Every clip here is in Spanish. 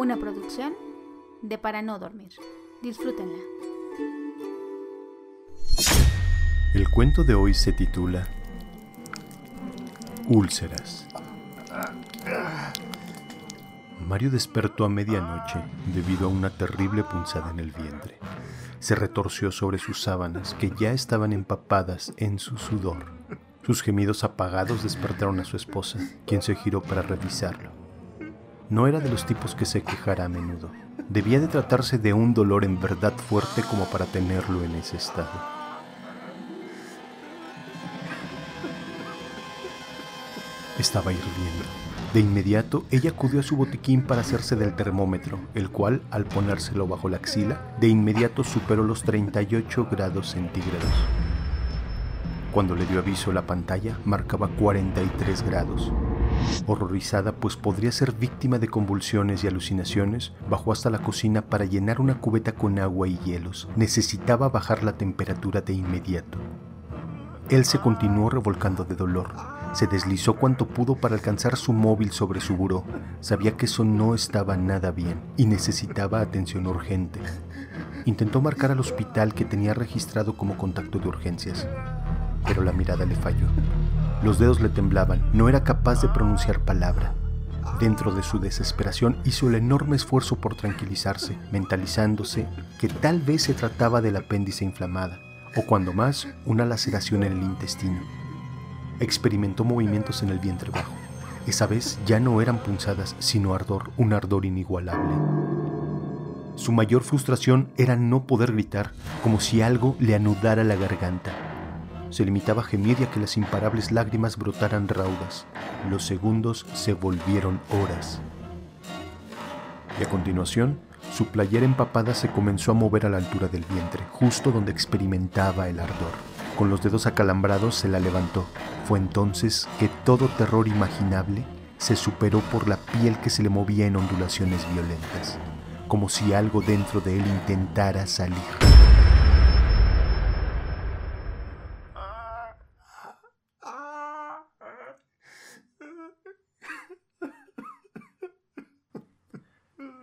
una producción de Para No Dormir. Disfrútenla. El cuento de hoy se titula Úlceras. Mario despertó a medianoche debido a una terrible punzada en el vientre. Se retorció sobre sus sábanas que ya estaban empapadas en su sudor. Sus gemidos apagados despertaron a su esposa, quien se giró para revisarlo. No era de los tipos que se quejara a menudo. Debía de tratarse de un dolor en verdad fuerte como para tenerlo en ese estado. Estaba hirviendo. De inmediato, ella acudió a su botiquín para hacerse del termómetro, el cual, al ponérselo bajo la axila, de inmediato superó los 38 grados centígrados. Cuando le dio aviso la pantalla, marcaba 43 grados. Horrorizada, pues podría ser víctima de convulsiones y alucinaciones, bajó hasta la cocina para llenar una cubeta con agua y hielos. Necesitaba bajar la temperatura de inmediato. Él se continuó revolcando de dolor. Se deslizó cuanto pudo para alcanzar su móvil sobre su buró. Sabía que eso no estaba nada bien y necesitaba atención urgente. Intentó marcar al hospital que tenía registrado como contacto de urgencias, pero la mirada le falló. Los dedos le temblaban, no era capaz de pronunciar palabra. Dentro de su desesperación hizo el enorme esfuerzo por tranquilizarse, mentalizándose que tal vez se trataba del apéndice inflamada, o cuando más, una laceración en el intestino. Experimentó movimientos en el vientre bajo. Esa vez ya no eran punzadas, sino ardor, un ardor inigualable. Su mayor frustración era no poder gritar, como si algo le anudara la garganta. Se limitaba a gemir y a que las imparables lágrimas brotaran raudas. Los segundos se volvieron horas. Y a continuación, su playera empapada se comenzó a mover a la altura del vientre, justo donde experimentaba el ardor. Con los dedos acalambrados se la levantó. Fue entonces que todo terror imaginable se superó por la piel que se le movía en ondulaciones violentas, como si algo dentro de él intentara salir.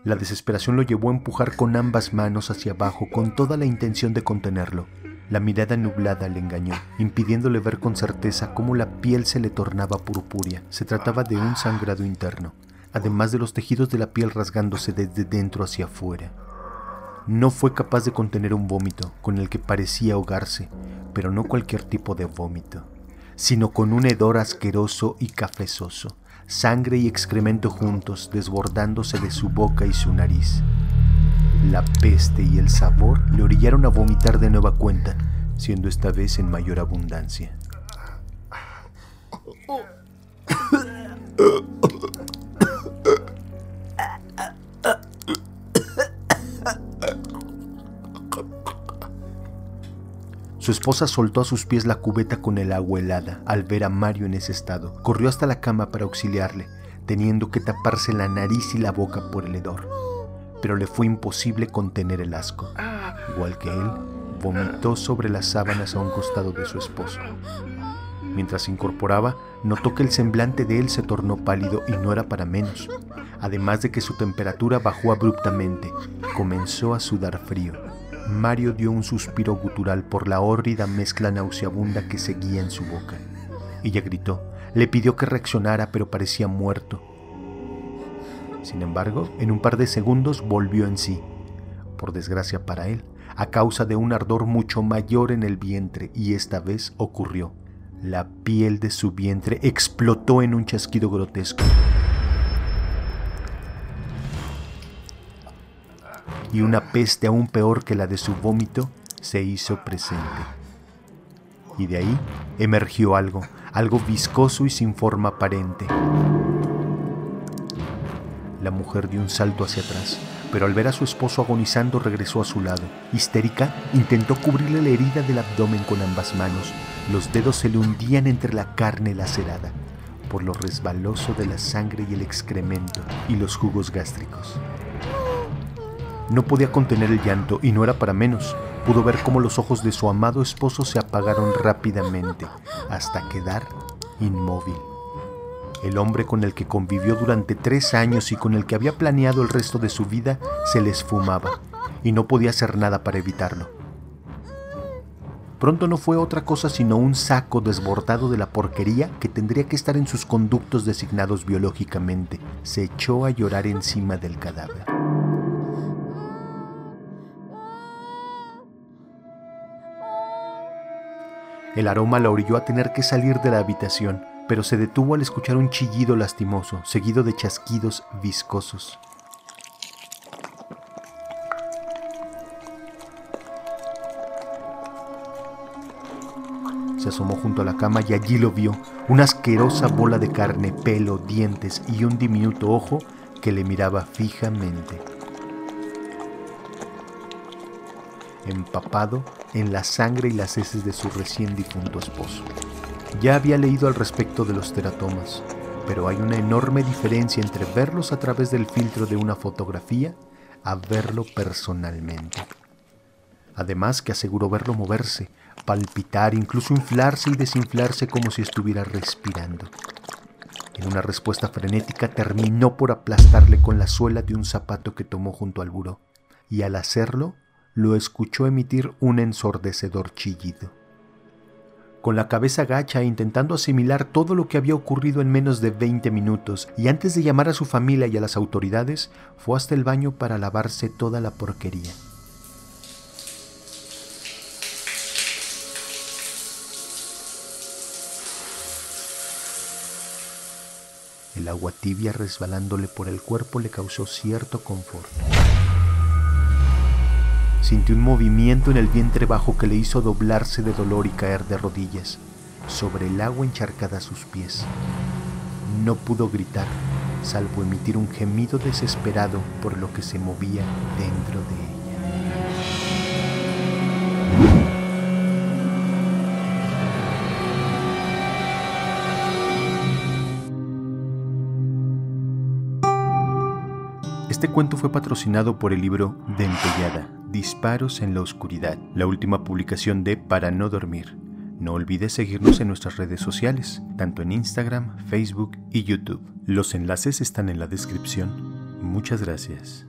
La desesperación lo llevó a empujar con ambas manos hacia abajo con toda la intención de contenerlo. La mirada nublada le engañó, impidiéndole ver con certeza cómo la piel se le tornaba purpúrea. Se trataba de un sangrado interno, además de los tejidos de la piel rasgándose desde dentro hacia afuera. No fue capaz de contener un vómito con el que parecía ahogarse, pero no cualquier tipo de vómito, sino con un hedor asqueroso y cafezoso, sangre y excremento juntos desbordándose de su boca y su nariz. La peste y el sabor le orillaron a vomitar de nueva cuenta, siendo esta vez en mayor abundancia. Su esposa soltó a sus pies la cubeta con el agua helada al ver a Mario en ese estado. Corrió hasta la cama para auxiliarle, teniendo que taparse la nariz y la boca por el hedor. Pero le fue imposible contener el asco. Igual que él, vomitó sobre las sábanas a un costado de su esposo. Mientras se incorporaba, notó que el semblante de él se tornó pálido y no era para menos, además de que su temperatura bajó abruptamente. Comenzó a sudar frío. Mario dio un suspiro gutural por la hórrida mezcla nauseabunda que seguía en su boca. Ella gritó, le pidió que reaccionara, pero parecía muerto. Sin embargo, en un par de segundos volvió en sí, por desgracia para él, a causa de un ardor mucho mayor en el vientre, y esta vez ocurrió. La piel de su vientre explotó en un chasquido grotesco. Y una peste aún peor que la de su vómito se hizo presente. Y de ahí emergió algo, algo viscoso y sin forma aparente. La mujer dio un salto hacia atrás, pero al ver a su esposo agonizando regresó a su lado. Histérica, intentó cubrirle la herida del abdomen con ambas manos. Los dedos se le hundían entre la carne lacerada por lo resbaloso de la sangre y el excremento y los jugos gástricos. No podía contener el llanto y no era para menos. Pudo ver cómo los ojos de su amado esposo se apagaron rápidamente hasta quedar inmóvil. El hombre con el que convivió durante tres años y con el que había planeado el resto de su vida se le esfumaba y no podía hacer nada para evitarlo. Pronto no fue otra cosa sino un saco desbordado de la porquería que tendría que estar en sus conductos designados biológicamente. Se echó a llorar encima del cadáver. El aroma la orilló a tener que salir de la habitación, pero se detuvo al escuchar un chillido lastimoso, seguido de chasquidos viscosos. Se asomó junto a la cama y allí lo vio, una asquerosa bola de carne, pelo, dientes y un diminuto ojo que le miraba fijamente. Empapado en la sangre y las heces de su recién difunto esposo. Ya había leído al respecto de los teratomas, pero hay una enorme diferencia entre verlos a través del filtro de una fotografía a verlo personalmente. Además que aseguró verlo moverse, palpitar, incluso inflarse y desinflarse como si estuviera respirando. En una respuesta frenética terminó por aplastarle con la suela de un zapato que tomó junto al buró, y al hacerlo lo escuchó emitir un ensordecedor chillido. Con la cabeza gacha intentando asimilar todo lo que había ocurrido en menos de 20 minutos, y antes de llamar a su familia y a las autoridades, fue hasta el baño para lavarse toda la porquería. El agua tibia resbalándole por el cuerpo le causó cierto confort. Sintió un movimiento en el vientre bajo que le hizo doblarse de dolor y caer de rodillas, sobre el agua encharcada a sus pies. No pudo gritar, salvo emitir un gemido desesperado por lo que se movía dentro de ella. Este cuento fue patrocinado por el libro Dentellada, Disparos en la Oscuridad, la última publicación de Para no dormir. No olvides seguirnos en nuestras redes sociales, tanto en Instagram, Facebook y YouTube. Los enlaces están en la descripción. Muchas gracias.